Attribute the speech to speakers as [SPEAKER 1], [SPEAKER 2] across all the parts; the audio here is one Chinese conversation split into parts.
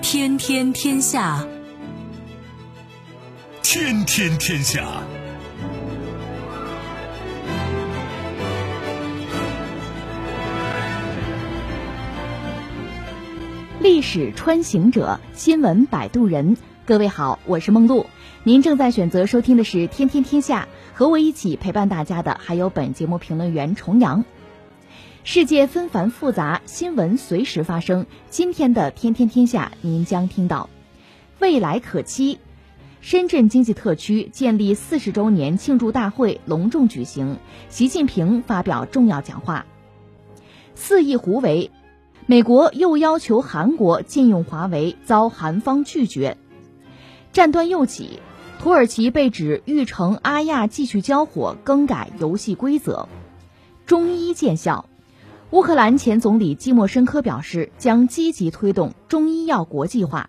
[SPEAKER 1] 天天天下，
[SPEAKER 2] 天天天下。
[SPEAKER 3] 历史穿行者，新闻摆渡人。各位好，我是梦露。您正在选择收听的是《天天天下》，和我一起陪伴大家的还有本节目评论员重阳。世界纷繁复杂，新闻随时发生。今天的《天天天下》，您将听到：未来可期，深圳经济特区建立四十周年庆祝大会隆重举行，习近平发表重要讲话；四亿胡为。美国又要求韩国禁用华为，遭韩方拒绝。战端又起，土耳其被指欲乘阿亚继续交火，更改游戏规则。中医见效，乌克兰前总理季莫申科表示，将积极推动中医药国际化。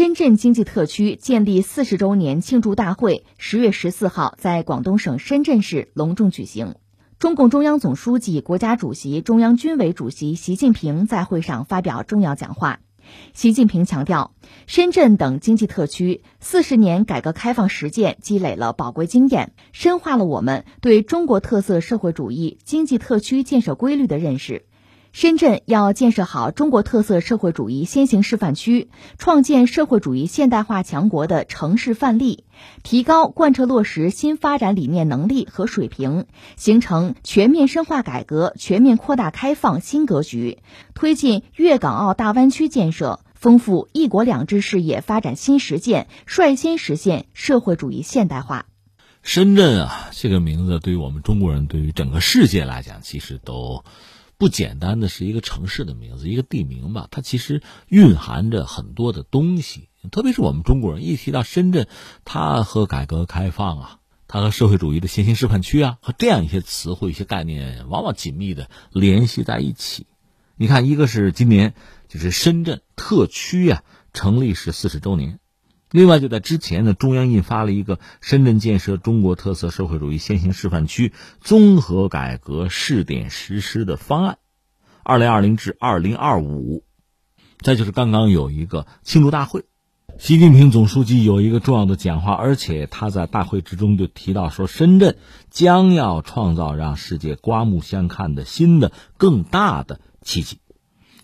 [SPEAKER 3] 深圳经济特区建立四十周年庆祝大会十月十四号在广东省深圳市隆重举行。中共中央总书记、国家主席、中央军委主席习近平在会上发表重要讲话。习近平强调，深圳等经济特区四十年改革开放实践积累了宝贵经验，深化了我们对中国特色社会主义经济特区建设规律的认识。深圳要建设好中国特色社会主义先行示范区，创建社会主义现代化强国的城市范例，提高贯彻落实新发展理念能力和水平，形成全面深化改革、全面扩大开放新格局，推进粤港澳大湾区建设，丰富“一国两制”事业发展新实践，率先实现社会主义现代化。
[SPEAKER 4] 深圳啊，这个名字对于我们中国人，对于整个世界来讲，其实都。不简单的是一个城市的名字，一个地名吧，它其实蕴含着很多的东西。特别是我们中国人一提到深圳，它和改革开放啊，它和社会主义的先行示范区啊，和这样一些词汇、一些概念，往往紧密的联系在一起。你看，一个是今年就是深圳特区啊成立是四十周年。另外，就在之前呢，中央印发了一个《深圳建设中国特色社会主义先行示范区综合改革试点实施的方案》，二零二零至二零二五。再就是刚刚有一个庆祝大会，习近平总书记有一个重要的讲话，而且他在大会之中就提到说，深圳将要创造让世界刮目相看的新的、更大的奇迹。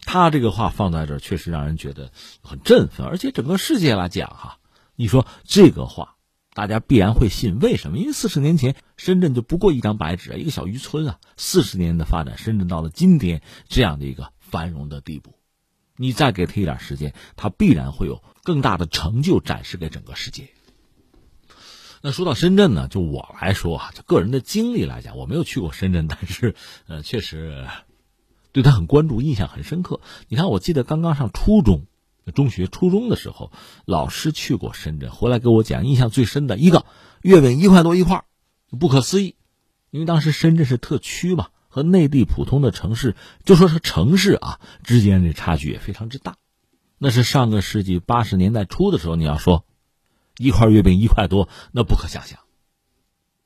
[SPEAKER 4] 他这个话放在这儿，确实让人觉得很振奋，而且整个世界来讲，哈，你说这个话，大家必然会信。为什么？因为四十年前，深圳就不过一张白纸，一个小渔村啊。四十年的发展，深圳到了今天这样的一个繁荣的地步，你再给他一点时间，他必然会有更大的成就展示给整个世界。那说到深圳呢，就我来说啊，就个人的经历来讲，我没有去过深圳，但是呃，确实。对他很关注，印象很深刻。你看，我记得刚刚上初中、中学、初中的时候，老师去过深圳，回来给我讲，印象最深的一个月饼一块多一块，不可思议。因为当时深圳是特区嘛，和内地普通的城市，就说是城市啊之间的差距也非常之大。那是上个世纪八十年代初的时候，你要说一块月饼一块多，那不可想象。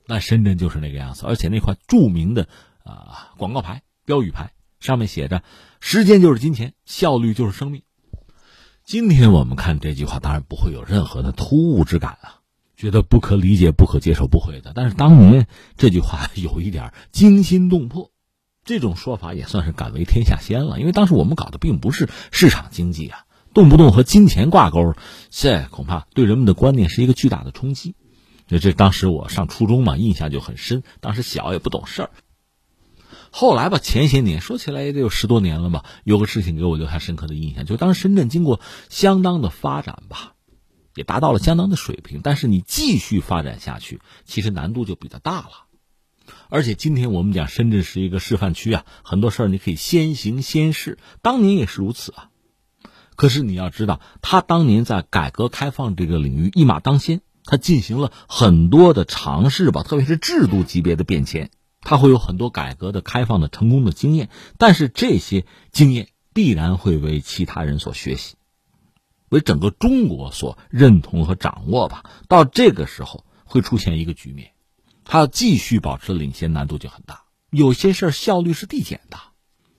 [SPEAKER 4] 那深圳就是那个样子，而且那块著名的啊广告牌、标语牌。上面写着：“时间就是金钱，效率就是生命。”今天我们看这句话，当然不会有任何的突兀之感啊，觉得不可理解、不可接受，不会的。但是当年这句话有一点惊心动魄，这种说法也算是敢为天下先了。因为当时我们搞的并不是市场经济啊，动不动和金钱挂钩，这恐怕对人们的观念是一个巨大的冲击。这这当时我上初中嘛，印象就很深。当时小也不懂事儿。后来吧，前些年说起来也得有十多年了吧，有个事情给我留下深刻的印象，就当时深圳经过相当的发展吧，也达到了相当的水平，但是你继续发展下去，其实难度就比较大了。而且今天我们讲深圳是一个示范区啊，很多事儿你可以先行先试，当年也是如此啊。可是你要知道，他当年在改革开放这个领域一马当先，他进行了很多的尝试吧，特别是制度级别的变迁。他会有很多改革的、开放的成功的经验，但是这些经验必然会为其他人所学习，为整个中国所认同和掌握吧。到这个时候会出现一个局面，他要继续保持领先，难度就很大。有些事儿效率是递减的，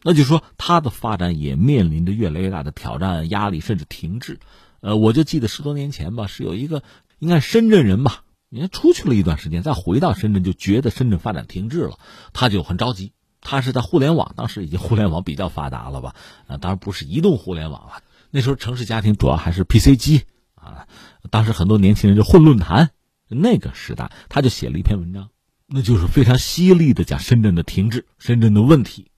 [SPEAKER 4] 那就说他的发展也面临着越来越大的挑战、压力，甚至停滞。呃，我就记得十多年前吧，是有一个应该深圳人吧。你看，出去了一段时间，再回到深圳，就觉得深圳发展停滞了，他就很着急。他是在互联网，当时已经互联网比较发达了吧？啊，当然不是移动互联网了。那时候城市家庭主要还是 PC 机啊。当时很多年轻人就混论坛，那个时代，他就写了一篇文章，那就是非常犀利的讲深圳的停滞、深圳的问题。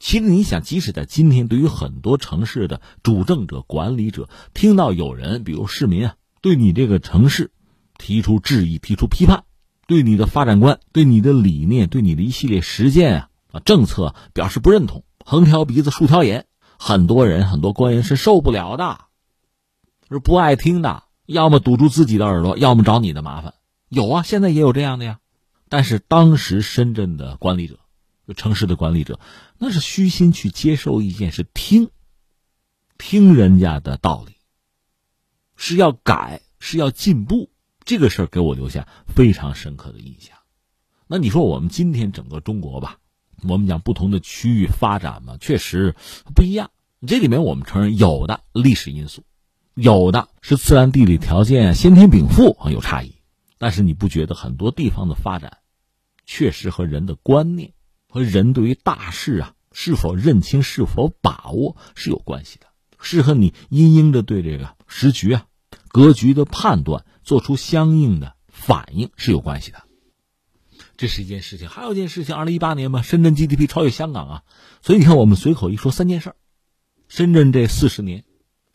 [SPEAKER 4] 其实你想，即使在今天，对于很多城市的主政者、管理者，听到有人，比如市民啊，对你这个城市。提出质疑，提出批判，对你的发展观、对你的理念、对你的一系列实践啊啊政策表示不认同，横挑鼻子竖挑眼，很多人、很多官员是受不了的，是不爱听的，要么堵住自己的耳朵，要么找你的麻烦。有啊，现在也有这样的呀。但是当时深圳的管理者，城市的管理者，那是虚心去接受意见，是听，听人家的道理，是要改，是要进步。这个事儿给我留下非常深刻的印象。那你说我们今天整个中国吧，我们讲不同的区域发展嘛，确实不一样。这里面我们承认有的历史因素，有的是自然地理条件先天禀赋有差异。但是你不觉得很多地方的发展，确实和人的观念和人对于大事啊是否认清、是否把握是有关系的，是和你因应的对这个时局啊格局的判断。做出相应的反应是有关系的，这是一件事情。还有一件事情，二零一八年嘛，深圳 GDP 超越香港啊，所以你看，我们随口一说三件事儿。深圳这四十年，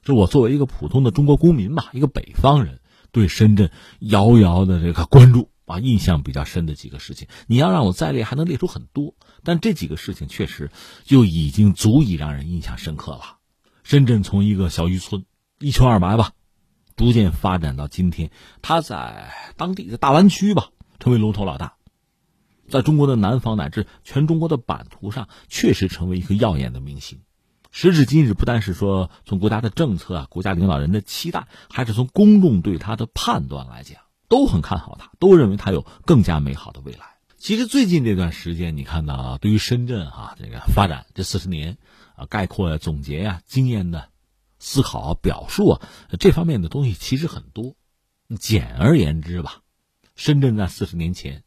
[SPEAKER 4] 是我作为一个普通的中国公民吧，一个北方人，对深圳遥遥的这个关注啊，印象比较深的几个事情。你要让我再列，还能列出很多，但这几个事情确实就已经足以让人印象深刻了。深圳从一个小渔村，一穷二白吧。逐渐发展到今天，他在当地的大湾区吧，成为龙头老大，在中国的南方乃至全中国的版图上，确实成为一个耀眼的明星。时至今日，不单是说从国家的政策啊、国家领导人的期待，还是从公众对他的判断来讲，都很看好他，都认为他有更加美好的未来。其实最近这段时间，你看到对于深圳哈这个发展这四十年啊，概括呀、总结呀、经验的。思考、表述啊，这方面的东西其实很多。简而言之吧，深圳在四十年前，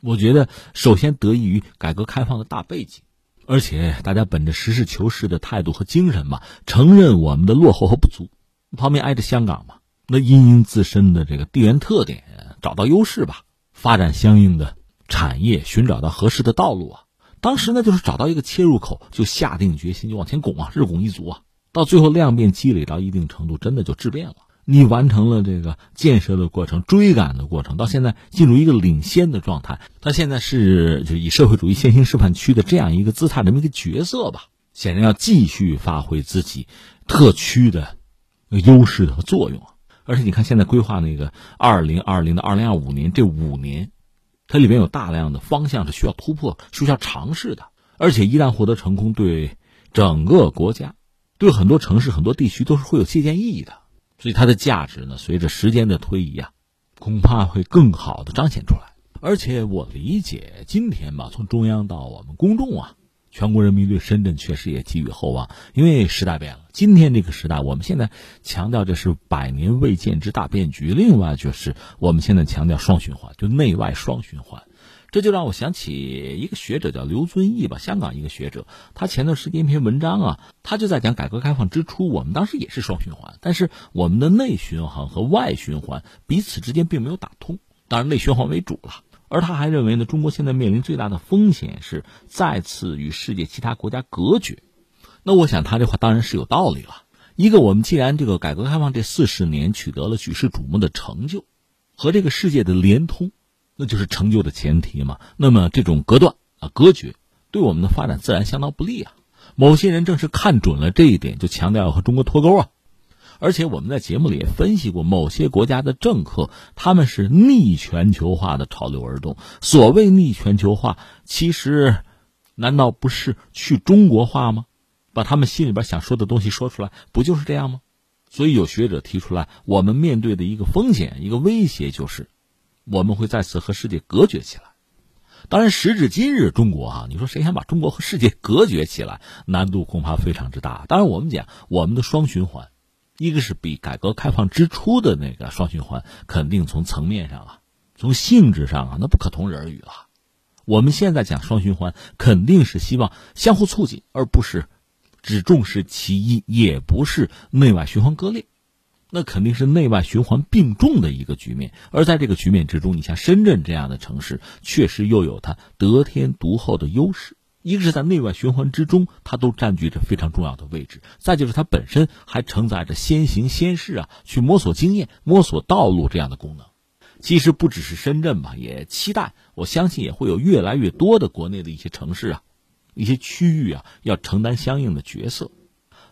[SPEAKER 4] 我觉得首先得益于改革开放的大背景，而且大家本着实事求是的态度和精神嘛，承认我们的落后和不足。旁边挨着香港嘛，那因应自身的这个地缘特点，找到优势吧，发展相应的产业，寻找到合适的道路啊。当时呢，就是找到一个切入口，就下定决心就往前拱啊，日拱一卒啊。到最后量变积累到一定程度，真的就质变了。你完成了这个建设的过程、追赶的过程，到现在进入一个领先的状态。他现在是就以社会主义先行示范区的这样一个姿态，这么一个角色吧。显然要继续发挥自己特区的优势和作用。而且你看，现在规划那个二零二零到二零二五年这五年，它里边有大量的方向是需要突破、需要尝试的。而且一旦获得成功，对整个国家。对很多城市、很多地区都是会有借鉴意义的，所以它的价值呢，随着时间的推移啊，恐怕会更好的彰显出来。而且我理解，今天吧，从中央到我们公众啊，全国人民对深圳确实也寄予厚望，因为时代变了。今天这个时代，我们现在强调这是百年未见之大变局，另外就是我们现在强调双循环，就内外双循环。这就让我想起一个学者叫刘遵义吧，香港一个学者，他前段时间一篇文章啊，他就在讲改革开放之初，我们当时也是双循环，但是我们的内循环和外循环彼此之间并没有打通，当然内循环为主了。而他还认为呢，中国现在面临最大的风险是再次与世界其他国家隔绝。那我想他这话当然是有道理了。一个，我们既然这个改革开放这四十年取得了举世瞩目的成就，和这个世界的连通，那就是成就的前提嘛。那么这种隔断啊、隔绝，对我们的发展自然相当不利啊。某些人正是看准了这一点，就强调要和中国脱钩啊。而且我们在节目里也分析过，某些国家的政客他们是逆全球化的潮流而动。所谓逆全球化，其实难道不是去中国化吗？把他们心里边想说的东西说出来，不就是这样吗？所以有学者提出来，我们面对的一个风险、一个威胁就是，我们会再次和世界隔绝起来。当然，时至今日，中国啊，你说谁想把中国和世界隔绝起来，难度恐怕非常之大。当然，我们讲我们的双循环，一个是比改革开放之初的那个双循环，肯定从层面上啊，从性质上啊，那不可同日而语了。我们现在讲双循环，肯定是希望相互促进，而不是。只重视其一，也不是内外循环割裂，那肯定是内外循环并重的一个局面。而在这个局面之中，你像深圳这样的城市，确实又有它得天独厚的优势。一个是在内外循环之中，它都占据着非常重要的位置；再就是它本身还承载着先行先试啊，去摸索经验、摸索道路这样的功能。其实不只是深圳吧，也期待，我相信也会有越来越多的国内的一些城市啊。一些区域啊，要承担相应的角色。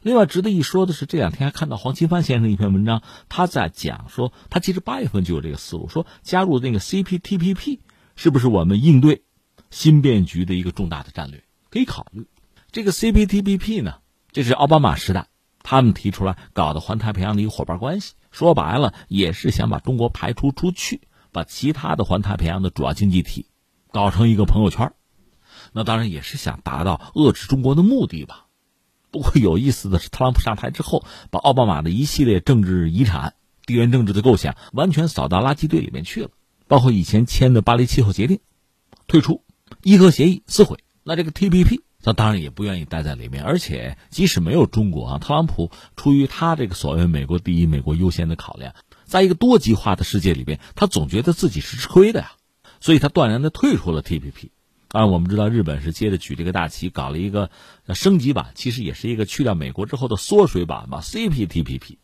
[SPEAKER 4] 另外，值得一说的是，这两天还看到黄奇帆先生一篇文章，他在讲说，他其实八月份就有这个思路，说加入那个 CPTPP 是不是我们应对新变局的一个重大的战略，可以考虑。这个 CPTPP 呢，这是奥巴马时代他们提出来搞的环太平洋的一个伙伴关系，说白了也是想把中国排除出去，把其他的环太平洋的主要经济体搞成一个朋友圈。那当然也是想达到遏制中国的目的吧。不过有意思的是，特朗普上台之后，把奥巴马的一系列政治遗产、地缘政治的构想完全扫到垃圾堆里面去了，包括以前签的巴黎气候协定、退出伊核协议、撕毁。那这个 TPP，他当然也不愿意待在里面。而且即使没有中国啊，特朗普出于他这个所谓“美国第一、美国优先”的考量，在一个多极化的世界里边，他总觉得自己是吃亏的呀，所以他断然的退出了 TPP。当然，我们知道日本是接着举这个大旗，搞了一个升级版，其实也是一个去掉美国之后的缩水版吧，CPTPP。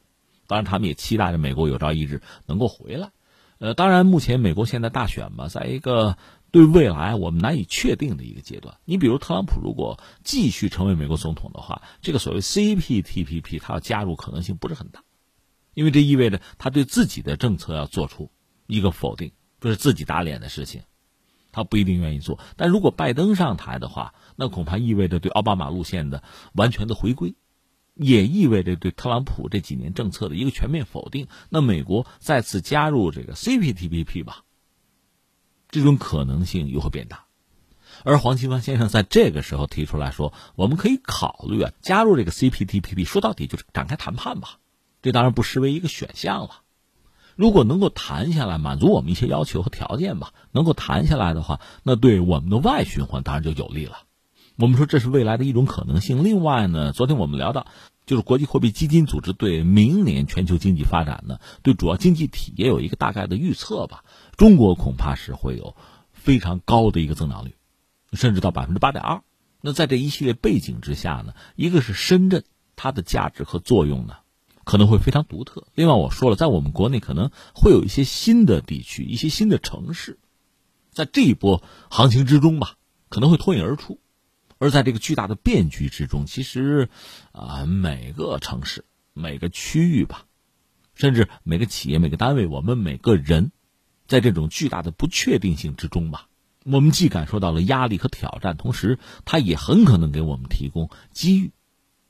[SPEAKER 4] 当然，他们也期待着美国有朝一日能够回来。呃，当然，目前美国现在大选嘛，在一个对未来我们难以确定的一个阶段。你比如特朗普如果继续成为美国总统的话，这个所谓 CPTPP 他要加入可能性不是很大，因为这意味着他对自己的政策要做出一个否定，就是自己打脸的事情。他不一定愿意做，但如果拜登上台的话，那恐怕意味着对奥巴马路线的完全的回归，也意味着对特朗普这几年政策的一个全面否定。那美国再次加入这个 CPTPP 吧，这种可能性又会变大。而黄奇帆先生在这个时候提出来说，我们可以考虑啊，加入这个 CPTPP，说到底就是展开谈判吧，这当然不失为一个选项了。如果能够谈下来，满足我们一些要求和条件吧，能够谈下来的话，那对我们的外循环当然就有利了。我们说这是未来的一种可能性。另外呢，昨天我们聊到，就是国际货币基金组织对明年全球经济发展呢，对主要经济体也有一个大概的预测吧。中国恐怕是会有非常高的一个增长率，甚至到百分之八点二。那在这一系列背景之下呢，一个是深圳它的价值和作用呢。可能会非常独特。另外，我说了，在我们国内可能会有一些新的地区、一些新的城市，在这一波行情之中吧，可能会脱颖而出。而在这个巨大的变局之中，其实啊，每个城市、每个区域吧，甚至每个企业、每个单位，我们每个人，在这种巨大的不确定性之中吧，我们既感受到了压力和挑战，同时，它也很可能给我们提供机遇，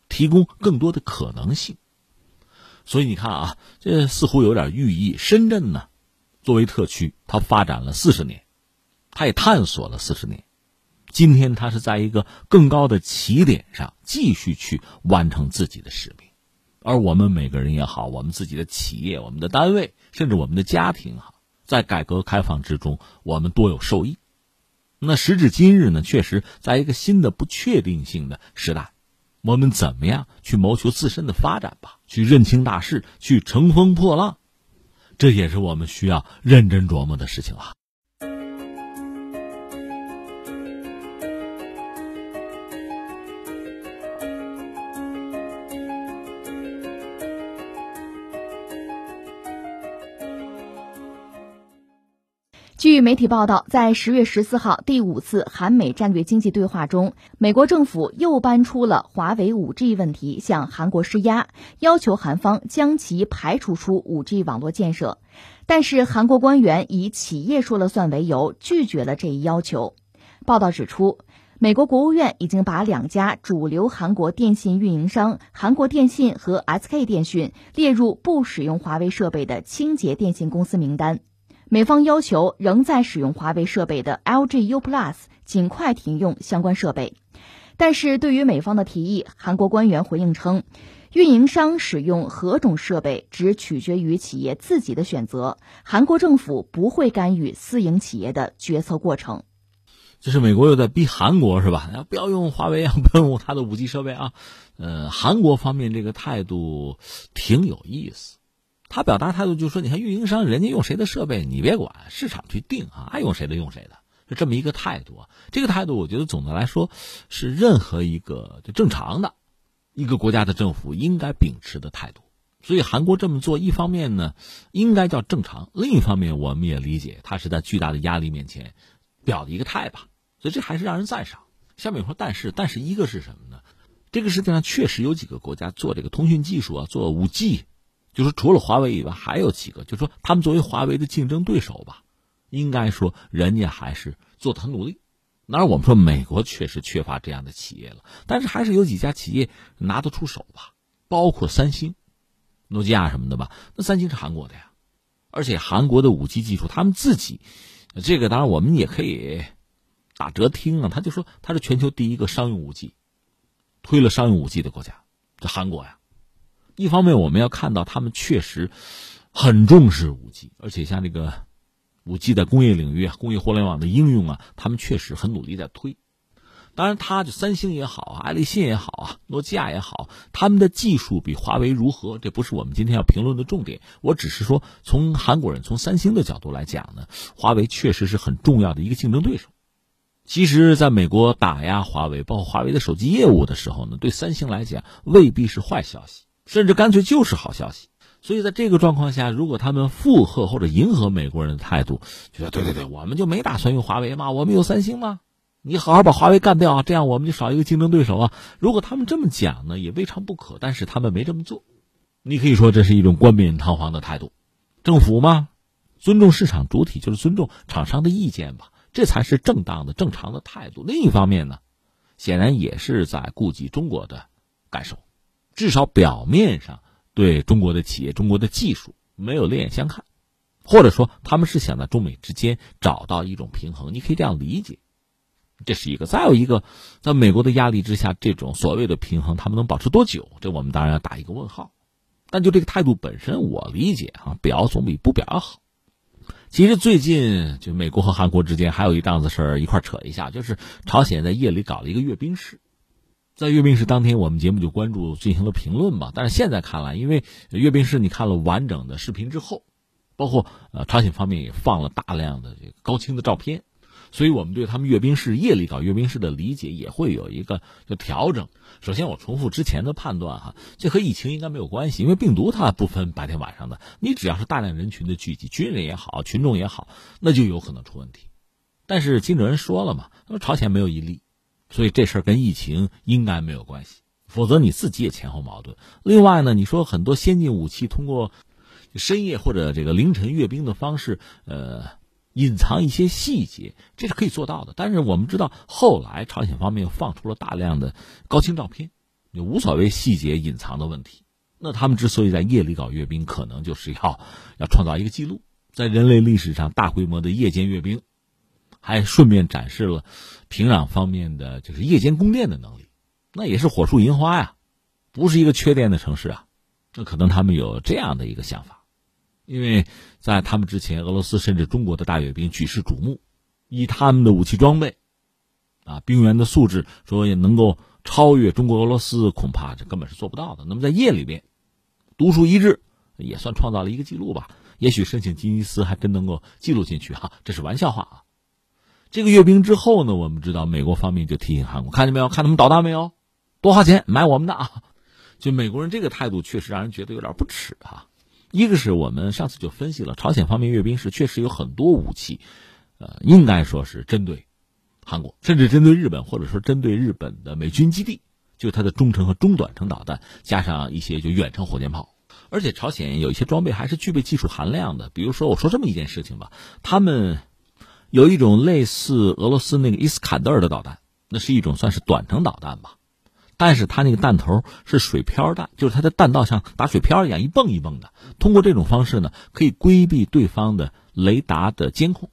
[SPEAKER 4] 提供更多的可能性。所以你看啊，这似乎有点寓意。深圳呢，作为特区，它发展了四十年，它也探索了四十年。今天它是在一个更高的起点上，继续去完成自己的使命。而我们每个人也好，我们自己的企业、我们的单位，甚至我们的家庭哈，在改革开放之中，我们多有受益。那时至今日呢，确实在一个新的不确定性的时代。我们怎么样去谋求自身的发展吧？去认清大势，去乘风破浪，这也是我们需要认真琢磨的事情啊。
[SPEAKER 3] 据媒体报道，在十月十四号第五次韩美战略经济对话中，美国政府又搬出了华为五 G 问题，向韩国施压，要求韩方将其排除出五 G 网络建设。但是，韩国官员以企业说了算为由，拒绝了这一要求。报道指出，美国国务院已经把两家主流韩国电信运营商韩国电信和 SK 电讯列入不使用华为设备的清洁电信公司名单。美方要求仍在使用华为设备的 LG U Plus 尽快停用相关设备，但是对于美方的提议，韩国官员回应称，运营商使用何种设备只取决于企业自己的选择，韩国政府不会干预私营企业的决策过程。
[SPEAKER 4] 这是美国又在逼韩国是吧？不要用华为啊，不要用它的五 G 设备啊。呃，韩国方面这个态度挺有意思。他表达态度就是说，你看运营商人家用谁的设备，你别管，市场去定啊，爱用谁的用谁的，是这么一个态度。这个态度，我觉得总的来说是任何一个就正常的一个国家的政府应该秉持的态度。所以韩国这么做，一方面呢应该叫正常，另一方面我们也理解他是在巨大的压力面前表的一个态吧。所以这还是让人赞赏。下面说，但是，但是一个是什么呢？这个世界上确实有几个国家做这个通讯技术啊，做五 G。就是除了华为以外，还有几个，就说他们作为华为的竞争对手吧，应该说人家还是做的很努力。当然，我们说美国确实缺乏这样的企业了，但是还是有几家企业拿得出手吧，包括三星、诺基亚什么的吧。那三星是韩国的呀，而且韩国的五 G 技术，他们自己这个当然我们也可以打折听啊，他就说他是全球第一个商用五 G 推了商用五 G 的国家，这韩国呀。一方面，我们要看到他们确实很重视五 G，而且像这个五 G 在工业领域、工业互联网的应用啊，他们确实很努力在推。当然，他就三星也好啊，爱立信也好啊，诺基亚也好，他们的技术比华为如何，这不是我们今天要评论的重点。我只是说，从韩国人、从三星的角度来讲呢，华为确实是很重要的一个竞争对手。其实，在美国打压华为，包括华为的手机业务的时候呢，对三星来讲未必是坏消息。甚至干脆就是好消息，所以在这个状况下，如果他们附和或者迎合美国人的态度，就说对对对，我们就没打算用华为嘛，我们有三星嘛，你好好把华为干掉啊，这样我们就少一个竞争对手啊。如果他们这么讲呢，也未尝不可，但是他们没这么做。你可以说这是一种冠冕堂皇的态度，政府嘛，尊重市场主体就是尊重厂商的意见吧，这才是正当的、正常的态度。另一方面呢，显然也是在顾及中国的感受。至少表面上对中国的企业、中国的技术没有另眼相看，或者说他们是想在中美之间找到一种平衡，你可以这样理解。这是一个，再有一个，在美国的压力之下，这种所谓的平衡，他们能保持多久？这我们当然要打一个问号。但就这个态度本身，我理解啊，表总比不表要好。其实最近就美国和韩国之间还有一档子事儿一块扯一下，就是朝鲜在夜里搞了一个阅兵式。在阅兵式当天，我们节目就关注进行了评论吧。但是现在看来，因为阅兵式你看了完整的视频之后，包括呃朝鲜方面也放了大量的这个高清的照片，所以我们对他们阅兵式夜里搞阅兵式的理解也会有一个就调整。首先，我重复之前的判断哈，这和疫情应该没有关系，因为病毒它不分白天晚上的，你只要是大量人群的聚集，军人也好，群众也好，那就有可能出问题。但是金正恩说了嘛，他说朝鲜没有一例。所以这事儿跟疫情应该没有关系，否则你自己也前后矛盾。另外呢，你说很多先进武器通过深夜或者这个凌晨阅兵的方式，呃，隐藏一些细节，这是可以做到的。但是我们知道，后来朝鲜方面又放出了大量的高清照片，也无所谓细节隐藏的问题。那他们之所以在夜里搞阅兵，可能就是要要创造一个记录，在人类历史上大规模的夜间阅兵。还顺便展示了平壤方面的就是夜间供电的能力，那也是火树银花呀，不是一个缺电的城市啊。那可能他们有这样的一个想法，因为在他们之前，俄罗斯甚至中国的大阅兵举世瞩目，以他们的武器装备啊，兵员的素质，说也能够超越中国、俄罗斯，恐怕这根本是做不到的。那么在夜里边独树一帜，也算创造了一个记录吧。也许申请吉尼斯还真能够记录进去哈，这是玩笑话啊。这个阅兵之后呢，我们知道美国方面就提醒韩国，看见没有？看他们导弹没有？多花钱买我们的啊！就美国人这个态度确实让人觉得有点不耻啊。一个是我们上次就分析了，朝鲜方面阅兵式确实有很多武器，呃，应该说是针对韩国，甚至针对日本，或者说针对日本的美军基地，就它的中程和中短程导弹，加上一些就远程火箭炮。而且朝鲜有一些装备还是具备技术含量的，比如说我说这么一件事情吧，他们有一种类似俄罗斯那个伊斯坎德尔的导弹，那是一种算是短程导弹吧。但是它那个弹头是水漂弹，就是它的弹道像打水漂一样一蹦一蹦的。通过这种方式呢，可以规避对方的雷达的监控。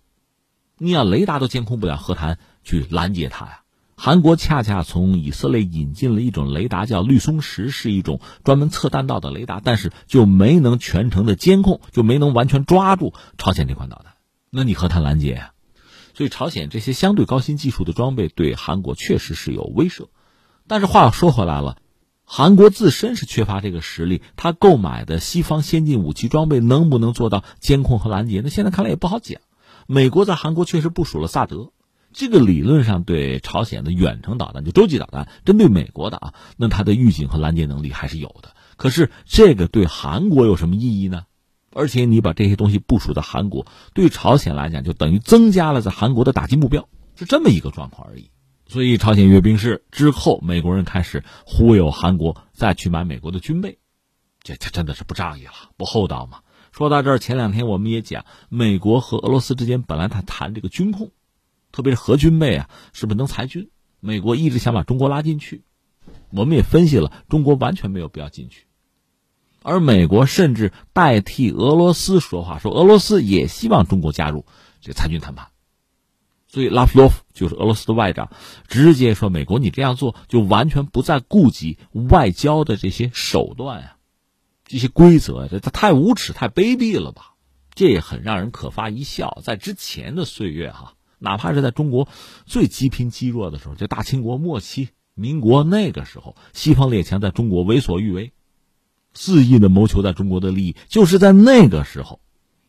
[SPEAKER 4] 你要雷达都监控不了，何谈去拦截它呀？韩国恰恰从以色列引进了一种雷达，叫绿松石，是一种专门测弹道的雷达，但是就没能全程的监控，就没能完全抓住朝鲜这款导弹。那你何谈拦截呀？所以朝鲜这些相对高新技术的装备对韩国确实是有威慑。但是话又说回来了，韩国自身是缺乏这个实力，他购买的西方先进武器装备能不能做到监控和拦截？那现在看来也不好讲。美国在韩国确实部署了萨德，这个理论上对朝鲜的远程导弹，就洲际导弹，针对美国的啊，那它的预警和拦截能力还是有的。可是这个对韩国有什么意义呢？而且你把这些东西部署在韩国，对朝鲜来讲就等于增加了在韩国的打击目标，是这么一个状况而已。所以，朝鲜阅兵式之后，美国人开始忽悠韩国再去买美国的军备，这这真的是不仗义了，不厚道嘛。说到这儿，前两天我们也讲，美国和俄罗斯之间本来他谈这个军控，特别是核军备啊，是不是能裁军？美国一直想把中国拉进去，我们也分析了，中国完全没有必要进去，而美国甚至代替俄罗斯说话，说俄罗斯也希望中国加入这参军谈判。所以拉夫罗夫就是俄罗斯的外长，直接说：“美国，你这样做就完全不再顾及外交的这些手段啊，这些规则，这他太无耻、太卑鄙了吧？这也很让人可发一笑。在之前的岁月，哈，哪怕是在中国最积贫积弱的时候，就大清国末期、民国那个时候，西方列强在中国为所欲为，肆意的谋求在中国的利益，就是在那个时候，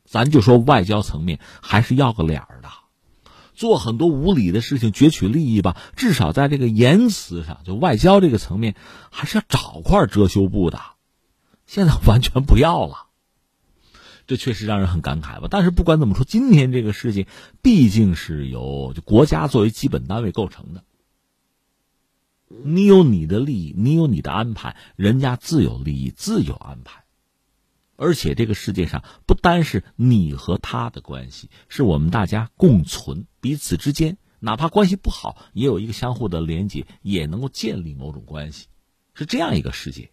[SPEAKER 4] 咱就说外交层面还是要个脸儿的。”做很多无理的事情攫取利益吧，至少在这个言辞上，就外交这个层面，还是要找块遮羞布的。现在完全不要了，这确实让人很感慨吧。但是不管怎么说，今天这个事情毕竟是由国家作为基本单位构成的。你有你的利益，你有你的安排，人家自有利益，自有安排。而且这个世界上不单是你和他的关系，是我们大家共存，彼此之间哪怕关系不好，也有一个相互的连接，也能够建立某种关系，是这样一个世界。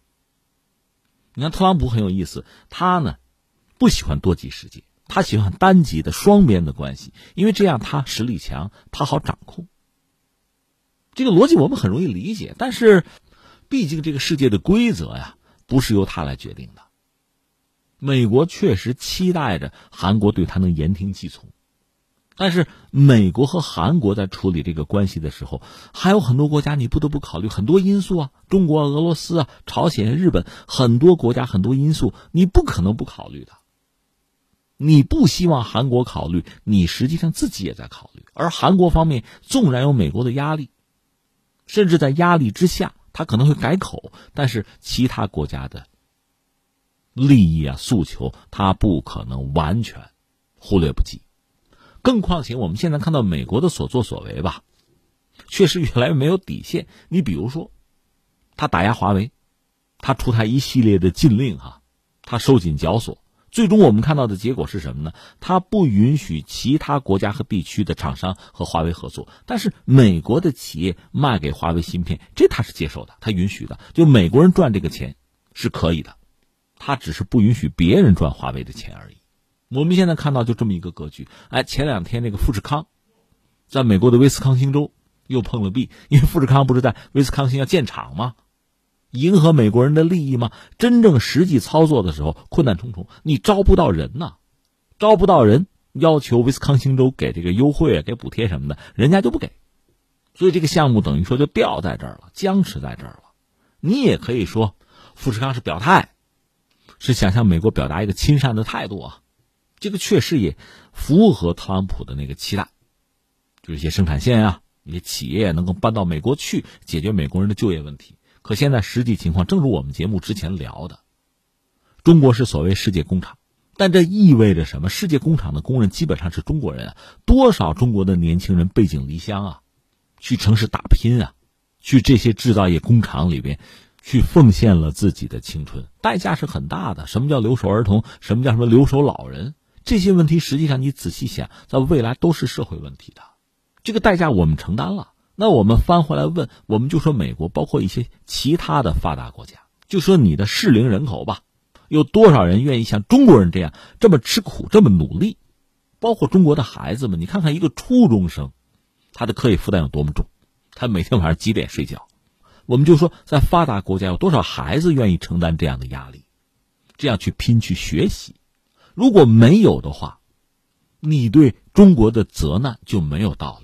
[SPEAKER 4] 你看特朗普很有意思，他呢不喜欢多极世界，他喜欢单极的双边的关系，因为这样他实力强，他好掌控。这个逻辑我们很容易理解，但是毕竟这个世界的规则呀，不是由他来决定的。美国确实期待着韩国对他能言听计从，但是美国和韩国在处理这个关系的时候，还有很多国家你不得不考虑很多因素啊，中国、俄罗斯啊、朝鲜、日本很多国家很多因素，你不可能不考虑的。你不希望韩国考虑，你实际上自己也在考虑。而韩国方面纵然有美国的压力，甚至在压力之下，他可能会改口，但是其他国家的。利益啊，诉求，他不可能完全忽略不计。更况且，我们现在看到美国的所作所为吧，确实越来越没有底线。你比如说，他打压华为，他出台一系列的禁令，哈，他收紧绞索，最终我们看到的结果是什么呢？他不允许其他国家和地区的厂商和华为合作，但是美国的企业卖给华为芯片，这他是接受的，他允许的，就美国人赚这个钱是可以的。他只是不允许别人赚华为的钱而已。我们现在看到就这么一个格局。哎，前两天那个富士康，在美国的威斯康星州又碰了壁，因为富士康不是在威斯康星要建厂吗？迎合美国人的利益吗？真正实际操作的时候困难重重，你招不到人呐，招不到人，要求威斯康星州给这个优惠，给补贴什么的，人家就不给，所以这个项目等于说就掉在这儿了，僵持在这儿了。你也可以说，富士康是表态。是想向美国表达一个亲善的态度啊，这个确实也符合特朗普的那个期待，就是一些生产线啊，一些企业能够搬到美国去，解决美国人的就业问题。可现在实际情况，正如我们节目之前聊的，中国是所谓世界工厂，但这意味着什么？世界工厂的工人基本上是中国人啊，多少中国的年轻人背井离乡啊，去城市打拼啊，去这些制造业工厂里边，去奉献了自己的青春，代价是很大的。什么叫留守儿童？什么叫什么留守老人？这些问题实际上你仔细想，在未来都是社会问题的，这个代价我们承担了。那我们翻回来问，我们就说美国，包括一些其他的发达国家，就说你的适龄人口吧。有多少人愿意像中国人这样这么吃苦、这么努力？包括中国的孩子们，你看看一个初中生，他的课业负担有多么重？他每天晚上几点睡觉？我们就说，在发达国家有多少孩子愿意承担这样的压力，这样去拼去学习？如果没有的话，你对中国的责难就没有道理。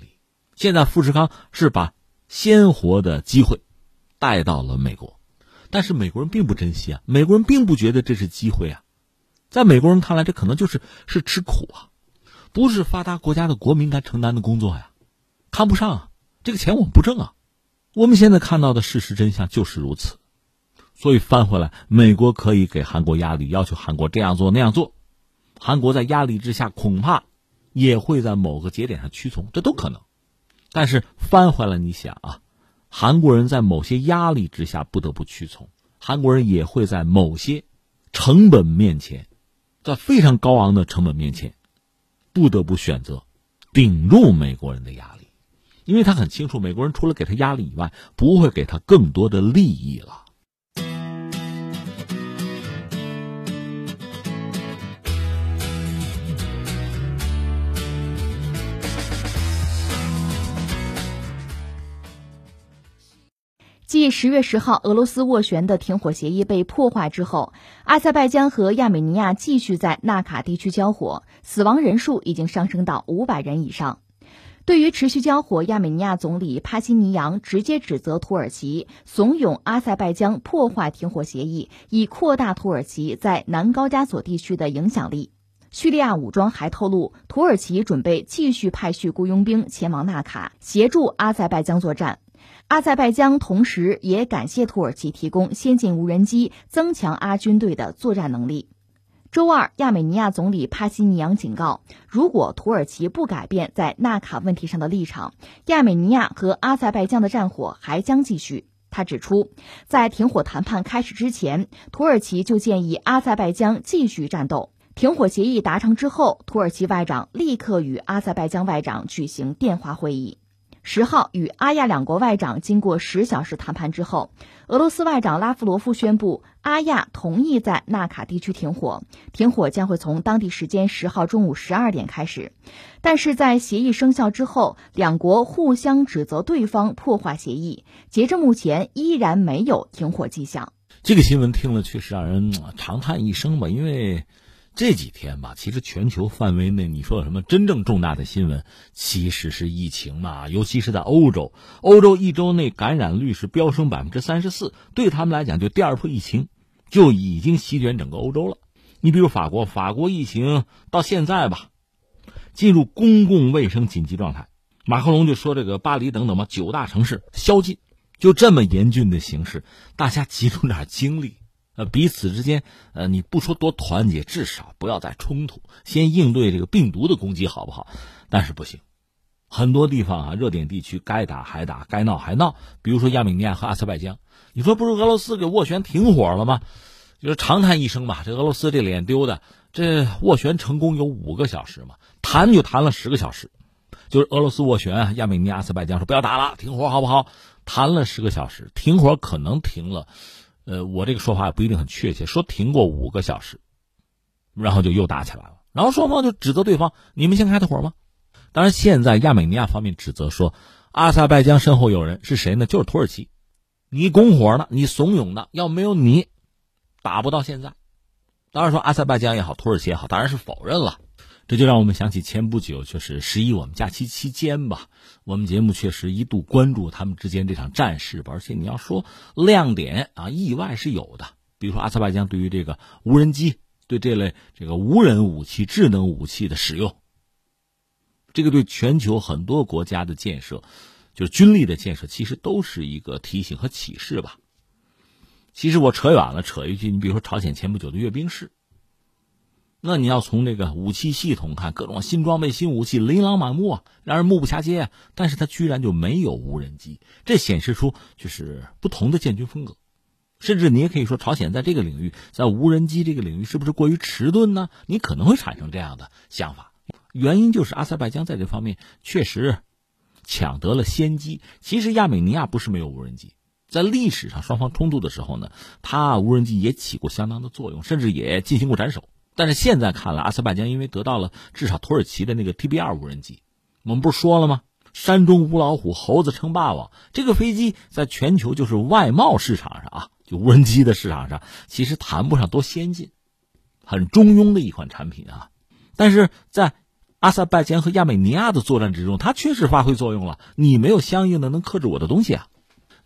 [SPEAKER 4] 现在富士康是把鲜活的机会带到了美国。但是美国人并不珍惜啊，美国人并不觉得这是机会啊，在美国人看来，这可能就是是吃苦啊，不是发达国家的国民该承担的工作呀，看不上啊，这个钱我们不挣啊，我们现在看到的事实真相就是如此，所以翻回来，美国可以给韩国压力，要求韩国这样做那样做，韩国在压力之下恐怕也会在某个节点上屈从，这都可能，但是翻回来你想啊。韩国人在某些压力之下不得不屈从，韩国人也会在某些成本面前，在非常高昂的成本面前，不得不选择顶住美国人的压力，因为他很清楚，美国人除了给他压力以外，不会给他更多的利益了。
[SPEAKER 3] 继十月十号俄罗斯斡旋的停火协议被破坏之后，阿塞拜疆和亚美尼亚继续在纳卡地区交火，死亡人数已经上升到五百人以上。对于持续交火，亚美尼亚总理帕西尼扬直接指责土耳其怂恿阿塞拜疆破坏停火协议，以扩大土耳其在南高加索地区的影响力。叙利亚武装还透露，土耳其准备继续派去雇佣兵前往纳卡，协助阿塞拜疆作战。阿塞拜疆同时也感谢土耳其提供先进无人机，增强阿军队的作战能力。周二，亚美尼亚总理帕西尼扬警告，如果土耳其不改变在纳卡问题上的立场，亚美尼亚和阿塞拜疆的战火还将继续。他指出，在停火谈判开始之前，土耳其就建议阿塞拜疆继续战斗。停火协议达成之后，土耳其外长立刻与阿塞拜疆外长举行电话会议。十号与阿亚两国外长经过十小时谈判之后，俄罗斯外长拉夫罗夫宣布，阿亚同意在纳卡地区停火，停火将会从当地时间十号中午十二点开始。但是在协议生效之后，两国互相指责对方破坏协议，截至目前依然没有停火迹象。
[SPEAKER 4] 这个新闻听了确实让人长叹一声吧，因为。这几天吧，其实全球范围内，你说有什么真正重大的新闻，其实是疫情嘛。尤其是在欧洲，欧洲一周内感染率是飙升百分之三十四，对他们来讲，就第二波疫情就已经席卷整个欧洲了。你比如法国，法国疫情到现在吧，进入公共卫生紧急状态。马克龙就说这个巴黎等等吧，九大城市宵禁，就这么严峻的形势，大家集中点精力。彼此之间，呃，你不说多团结，至少不要再冲突，先应对这个病毒的攻击，好不好？但是不行，很多地方啊，热点地区该打还打，该闹还闹。比如说亚美尼亚和阿塞拜疆，你说不是俄罗斯给斡旋停火了吗？就是长叹一声吧，这俄罗斯这脸丢的，这斡旋成功有五个小时嘛，谈就谈了十个小时，就是俄罗斯斡旋亚美尼亚、阿塞拜疆说不要打了，停火好不好？谈了十个小时，停火可能停了。呃，我这个说法也不一定很确切，说停过五个小时，然后就又打起来了，然后双方就指责对方：“你们先开的火吗？”当然，现在亚美尼亚方面指责说，阿塞拜疆身后有人是谁呢？就是土耳其，你拱火呢，你怂恿的，要没有你，打不到现在。当然说阿塞拜疆也好，土耳其也好，当然是否认了。这就让我们想起前不久，就是十一我们假期期间吧，我们节目确实一度关注他们之间这场战事吧。而且你要说亮点啊，意外是有的。比如说阿塞拜疆对于这个无人机、对这类这个无人武器、智能武器的使用，这个对全球很多国家的建设，就是军力的建设，其实都是一个提醒和启示吧。其实我扯远了，扯一句，你比如说朝鲜前不久的阅兵式，那你要从这个武器系统看，各种新装备、新武器，琳琅满目啊，让人目不暇接啊。但是它居然就没有无人机，这显示出就是不同的建军风格。甚至你也可以说，朝鲜在这个领域，在无人机这个领域，是不是过于迟钝呢？你可能会产生这样的想法。原因就是阿塞拜疆在这方面确实抢得了先机。其实亚美尼亚不是没有无人机。在历史上，双方冲突的时候呢，它无人机也起过相当的作用，甚至也进行过斩首。但是现在看来，阿塞拜疆因为得到了至少土耳其的那个 TB 二无人机，我们不是说了吗？山中无老虎，猴子称霸王。这个飞机在全球就是外贸市场上啊，就无人机的市场上，其实谈不上多先进，很中庸的一款产品啊。但是在阿塞拜疆和亚美尼亚的作战之中，它确实发挥作用了。你没有相应的能克制我的东西啊。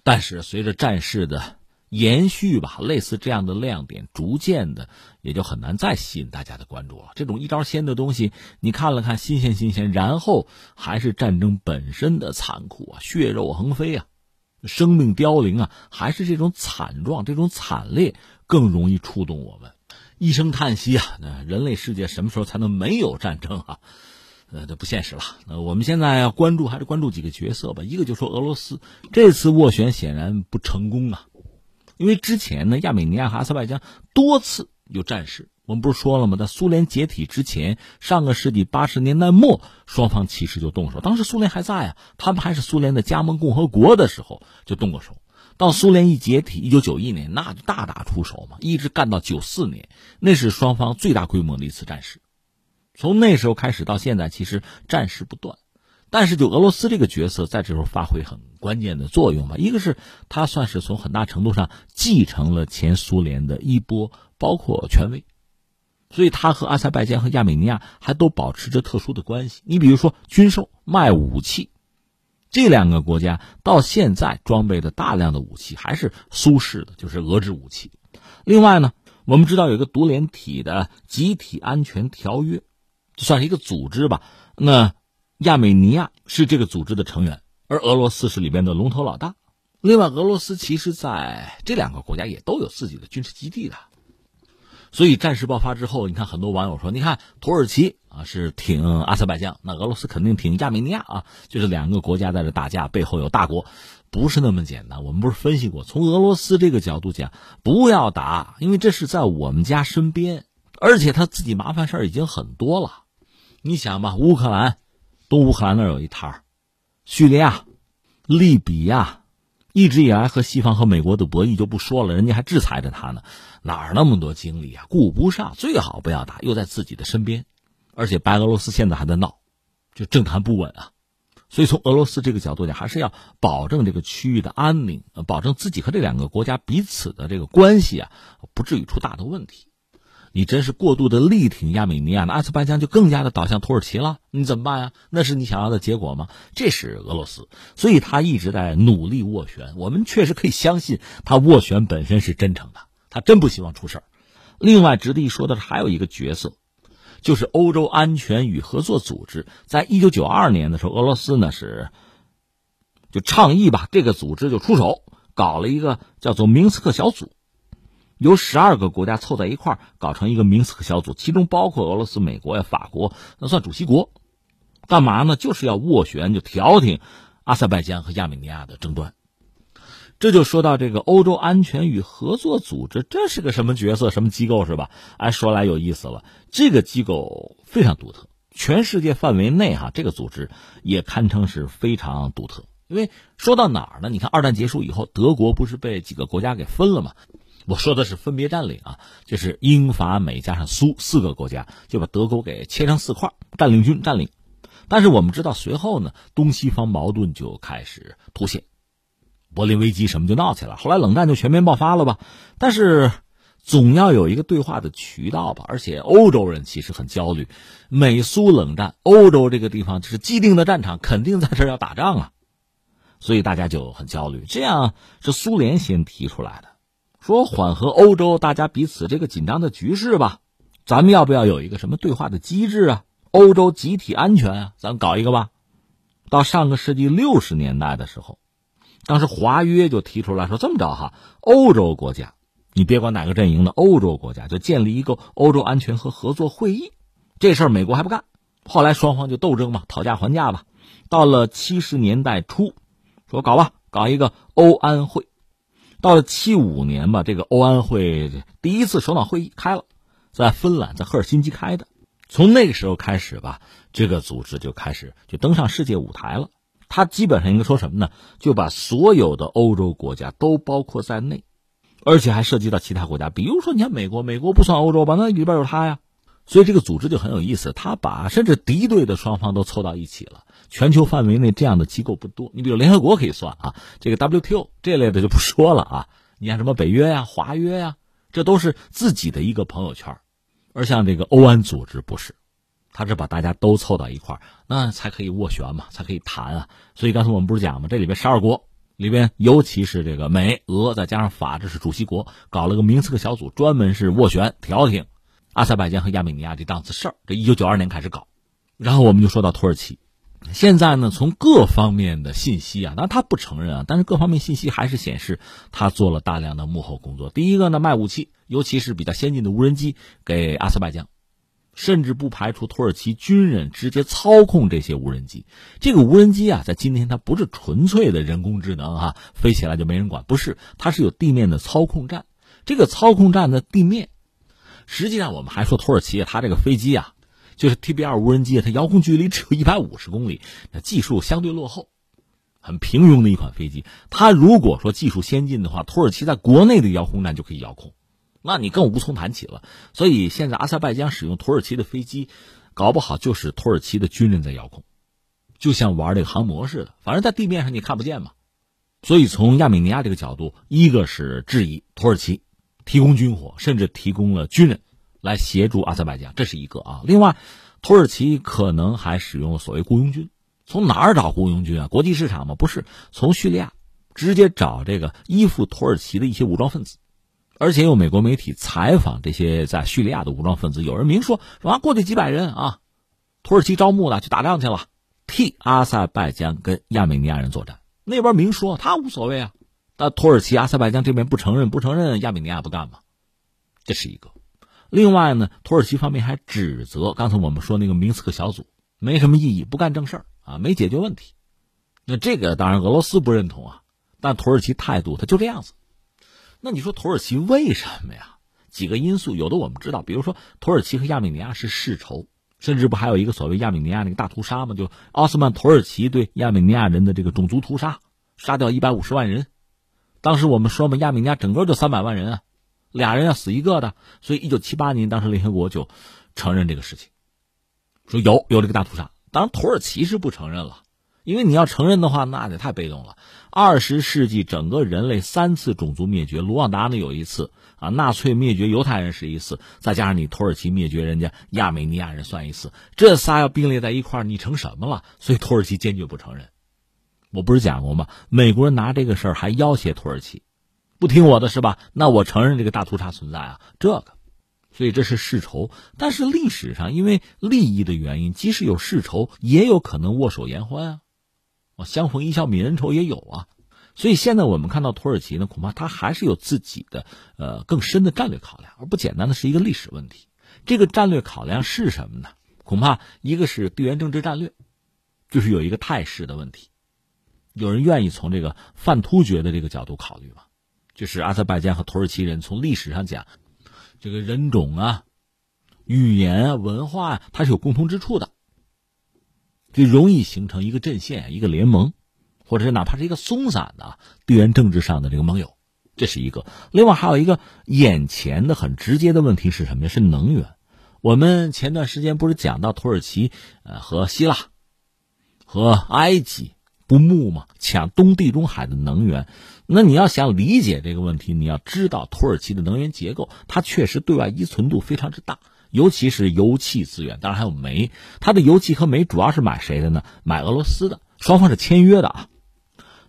[SPEAKER 4] 但是随着战事的延续吧，类似这样的亮点逐渐的也就很难再吸引大家的关注了。这种一招鲜的东西，你看了看新鲜新鲜，然后还是战争本身的残酷啊，血肉横飞啊，生命凋零啊，还是这种惨状、这种惨烈更容易触动我们，一声叹息啊！人类世界什么时候才能没有战争啊？呃，这不现实了。那我们现在要关注，还是关注几个角色吧。一个就说俄罗斯这次斡旋显然不成功啊，因为之前呢，亚美尼亚和阿塞拜疆多次有战事。我们不是说了吗？在苏联解体之前，上个世纪八十年代末，双方其实就动手。当时苏联还在啊，他们还是苏联的加盟共和国的时候就动过手。到苏联一解体，一九九一年，那就大打出手嘛，一直干到九四年，那是双方最大规模的一次战事。从那时候开始到现在，其实战事不断，但是就俄罗斯这个角色在这时候发挥很关键的作用吧。一个是他算是从很大程度上继承了前苏联的衣钵，包括权威，所以他和阿塞拜疆和亚美尼亚还都保持着特殊的关系。你比如说军售、卖武器，这两个国家到现在装备的大量的武器还是苏式的，就是俄制武器。另外呢，我们知道有一个独联体的集体安全条约。算是一个组织吧。那亚美尼亚是这个组织的成员，而俄罗斯是里边的龙头老大。另外，俄罗斯其实在这两个国家也都有自己的军事基地的。所以战事爆发之后，你看很多网友说：“你看土耳其啊是挺阿塞拜疆，那俄罗斯肯定挺亚美尼亚啊，就是两个国家在这打架，背后有大国，不是那么简单。”我们不是分析过，从俄罗斯这个角度讲，不要打，因为这是在我们家身边，而且他自己麻烦事儿已经很多了。你想吧，乌克兰，东乌克兰那儿有一摊儿，叙利亚、利比亚，一直以来和西方和美国的博弈就不说了，人家还制裁着他呢，哪儿那么多精力啊？顾不上，最好不要打，又在自己的身边，而且白俄罗斯现在还在闹，就政坛不稳啊，所以从俄罗斯这个角度讲，还是要保证这个区域的安宁，保证自己和这两个国家彼此的这个关系啊，不至于出大的问题。你真是过度的力挺亚美尼亚，那阿塞拜疆就更加的倒向土耳其了，你怎么办呀？那是你想要的结果吗？这是俄罗斯，所以他一直在努力斡旋。我们确实可以相信他斡旋本身是真诚的，他真不希望出事儿。另外，值得一说的是，还有一个角色，就是欧洲安全与合作组织。在一九九二年的时候，俄罗斯呢是就倡议吧，这个组织就出手搞了一个叫做明斯克小组。由十二个国家凑在一块儿搞成一个明斯克小组，其中包括俄罗斯、美国呀、法国，那算主席国。干嘛呢？就是要斡旋，就调停阿塞拜疆和亚美尼亚的争端。这就说到这个欧洲安全与合作组织，这是个什么角色、什么机构是吧？哎，说来有意思了，这个机构非常独特，全世界范围内哈，这个组织也堪称是非常独特。因为说到哪儿呢？你看二战结束以后，德国不是被几个国家给分了吗？我说的是分别占领啊，就是英法美加上苏四个国家就把德国给切成四块，占领军占领。但是我们知道，随后呢，东西方矛盾就开始凸显，柏林危机什么就闹起来后来冷战就全面爆发了吧？但是总要有一个对话的渠道吧？而且欧洲人其实很焦虑，美苏冷战，欧洲这个地方就是既定的战场，肯定在这要打仗啊，所以大家就很焦虑。这样是苏联先提出来的。说缓和欧洲大家彼此这个紧张的局势吧，咱们要不要有一个什么对话的机制啊？欧洲集体安全啊，咱搞一个吧。到上个世纪六十年代的时候，当时华约就提出来说这么着哈，欧洲国家你别管哪个阵营的欧洲国家，就建立一个欧洲安全和合作会议。这事儿美国还不干，后来双方就斗争嘛，讨价还价吧。到了七十年代初，说搞吧，搞一个欧安会。到了七五年吧，这个欧安会第一次首脑会议开了，在芬兰，在赫尔辛基开的。从那个时候开始吧，这个组织就开始就登上世界舞台了。它基本上应该说什么呢？就把所有的欧洲国家都包括在内，而且还涉及到其他国家。比如说，你看美国，美国不算欧洲吧？那里边有它呀。所以这个组织就很有意思，它把甚至敌对的双方都凑到一起了。全球范围内这样的机构不多，你比如联合国可以算啊，这个 WTO 这类的就不说了啊。你看什么北约呀、华约呀，这都是自己的一个朋友圈。而像这个欧安组织不是，他是把大家都凑到一块儿，那才可以斡旋嘛，才可以谈啊。所以刚才我们不是讲吗？这里边十二国里边，尤其是这个美、俄，再加上法，这是主席国，搞了个明斯克小组，专门是斡旋调停阿塞拜疆和亚美尼亚这档子事儿。这一九九二年开始搞，然后我们就说到土耳其。现在呢，从各方面的信息啊，那他不承认啊，但是各方面信息还是显示他做了大量的幕后工作。第一个呢，卖武器，尤其是比较先进的无人机给阿塞拜疆，甚至不排除土耳其军人直接操控这些无人机。这个无人机啊，在今天它不是纯粹的人工智能啊，飞起来就没人管，不是，它是有地面的操控站。这个操控站的地面，实际上我们还说土耳其它这个飞机啊。就是 T B 二无人机，它遥控距离只有一百五十公里，那技术相对落后，很平庸的一款飞机。它如果说技术先进的话，土耳其在国内的遥控站就可以遥控，那你更无从谈起了。所以现在阿塞拜疆使用土耳其的飞机，搞不好就是土耳其的军人在遥控，就像玩这个航模似的，反正在地面上你看不见嘛。所以从亚美尼亚这个角度，一个是质疑土耳其提供军火，甚至提供了军人。来协助阿塞拜疆，这是一个啊。另外，土耳其可能还使用所谓雇佣军，从哪儿找雇佣军啊？国际市场吗？不是，从叙利亚直接找这个依附土耳其的一些武装分子。而且有美国媒体采访这些在叙利亚的武装分子，有人明说说啊，过去几百人啊，土耳其招募的去打仗去了，替阿塞拜疆跟亚美尼亚人作战。那边明说他无所谓啊，但土耳其阿塞拜疆这边不承认，不承认亚美尼亚不干嘛？这是一个。另外呢，土耳其方面还指责刚才我们说那个明斯克小组没什么意义，不干正事儿啊，没解决问题。那这个当然俄罗斯不认同啊，但土耳其态度他就这样子。那你说土耳其为什么呀？几个因素，有的我们知道，比如说土耳其和亚美尼亚是世仇，甚至不还有一个所谓亚美尼亚那个大屠杀吗？就奥斯曼土耳其对亚美尼亚人的这个种族屠杀，杀掉一百五十万人。当时我们说嘛，亚美尼亚整个就三百万人啊。俩人要死一个的，所以一九七八年，当时联合国就承认这个事情，说有有这个大屠杀。当然，土耳其是不承认了，因为你要承认的话，那得太被动了。二十世纪整个人类三次种族灭绝，卢旺达呢有一次啊，纳粹灭绝犹太人是一次，再加上你土耳其灭绝人家亚美尼亚人算一次，这仨要并列在一块，你成什么了？所以土耳其坚决不承认。我不是讲过吗？美国人拿这个事儿还要挟土耳其。不听我的是吧？那我承认这个大屠杀存在啊，这个，所以这是世仇。但是历史上因为利益的原因，即使有世仇，也有可能握手言欢啊，哦，相逢一笑泯恩仇也有啊。所以现在我们看到土耳其呢，恐怕他还是有自己的呃更深的战略考量，而不简单的是一个历史问题。这个战略考量是什么呢？恐怕一个是地缘政治战略，就是有一个态势的问题。有人愿意从这个泛突厥的这个角度考虑吗？就是阿塞拜疆和土耳其人，从历史上讲，这个人种啊、语言啊、文化啊，它是有共同之处的，就容易形成一个阵线、一个联盟，或者是哪怕是一个松散的地缘政治上的这个盟友，这是一个。另外还有一个眼前的很直接的问题是什么呢？是能源。我们前段时间不是讲到土耳其呃和希腊和埃及。不睦嘛，抢东地中海的能源，那你要想理解这个问题，你要知道土耳其的能源结构，它确实对外依存度非常之大，尤其是油气资源，当然还有煤。它的油气和煤主要是买谁的呢？买俄罗斯的，双方是签约的啊。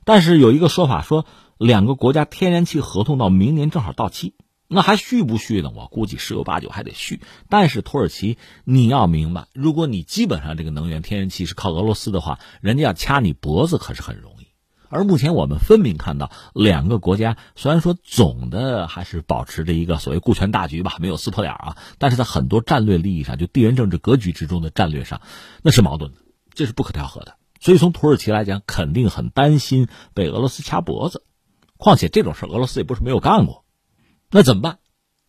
[SPEAKER 4] 但是有一个说法说，两个国家天然气合同到明年正好到期。那还续不续呢？我估计十有八九还得续。但是土耳其，你要明白，如果你基本上这个能源天然气是靠俄罗斯的话，人家要掐你脖子可是很容易。而目前我们分明看到，两个国家虽然说总的还是保持着一个所谓顾全大局吧，没有撕破脸啊，但是在很多战略利益上，就地缘政治格局之中的战略上，那是矛盾的，这是不可调和的。所以从土耳其来讲，肯定很担心被俄罗斯掐脖子。况且这种事俄罗斯也不是没有干过，那怎么办？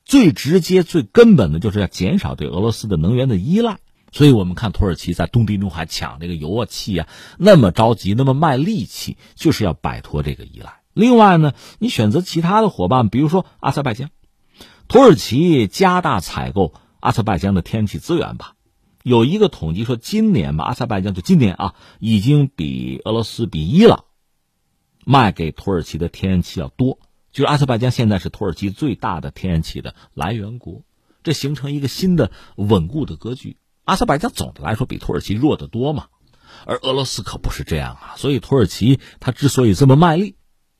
[SPEAKER 4] 最直接、最根本的就是要减少对俄罗斯的能源的依赖。所以我们看土耳其在东地中海抢这个油啊、气啊，那么着急，那么卖力气，就是要摆脱这个依赖。另外呢，你选择其他的伙伴，比如说阿塞拜疆，土耳其加大采购阿塞拜疆的天然气资源吧。有一个统计说，今年吧，阿塞拜疆就今年啊，已经比俄罗斯、比伊朗卖给土耳其的天然气要多。就是阿塞拜疆现在是土耳其最大的天然气的来源国，这形成一个新的稳固的格局。阿塞拜疆总的来说比土耳其弱得多嘛，而俄罗斯可不是这样啊。所以土耳其他之所以这么卖力，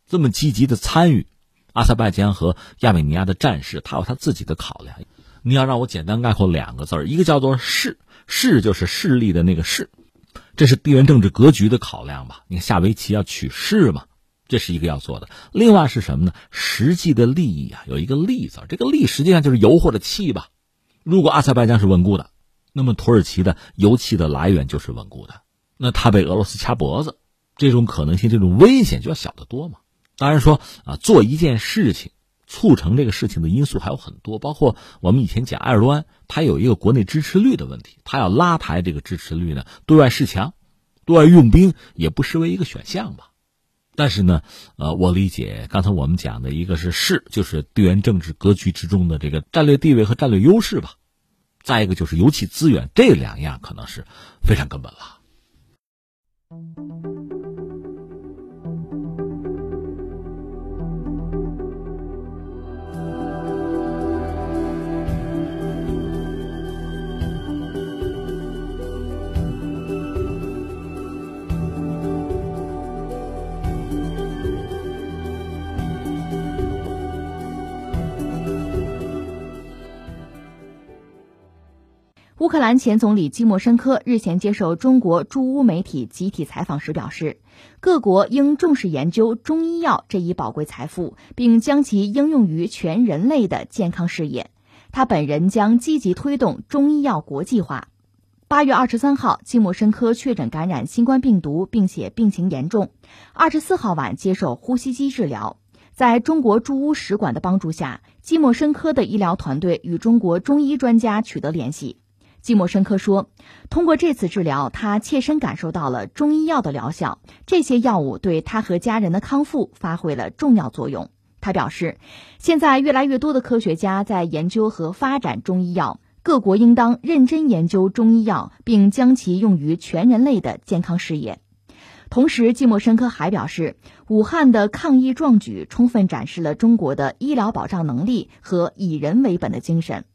[SPEAKER 4] 这么积极的参与阿塞拜疆和亚美尼亚的战事，他有他自己的考量。你要让我简单概括两个字儿，一个叫做势，势就是势力的那个势，这是地缘政治格局的考量吧？你看下围棋要取势嘛，这是一个要做的。另外是什么呢？实际的利益啊，有一个利字，这个利实际上就是油或者气吧。如果阿塞拜疆是稳固的。那么土耳其的油气的来源就是稳固的，那他被俄罗斯掐脖子，这种可能性、这种危险就要小得多嘛。当然说啊，做一件事情，促成这个事情的因素还有很多，包括我们以前讲埃尔多安，他有一个国内支持率的问题，他要拉抬这个支持率呢，对外示强，对外用兵也不失为一个选项吧。但是呢，呃，我理解刚才我们讲的一个是势，就是地缘政治格局之中的这个战略地位和战略优势吧。再一个就是油气资源，这两样可能是非常根本了。
[SPEAKER 3] 乌克兰前总理基莫申科日前接受中国驻乌媒体集体采访时表示，各国应重视研究中医药这一宝贵财富，并将其应用于全人类的健康事业。他本人将积极推动中医药国际化。八月二十三号，基莫申科确诊感染新冠病毒，并且病情严重。二十四号晚接受呼吸机治疗。在中国驻乌使馆的帮助下，基莫申科的医疗团队与中国中医专家取得联系。季莫申科说：“通过这次治疗，他切身感受到了中医药的疗效。这些药物对他和家人的康复发挥了重要作用。”他表示：“现在越来越多的科学家在研究和发展中医药，各国应当认真研究中医药，并将其用于全人类的健康事业。”同时，季莫申科还表示，武汉的抗疫壮举充分展示了中国的医疗保障能力和以人为本的精神。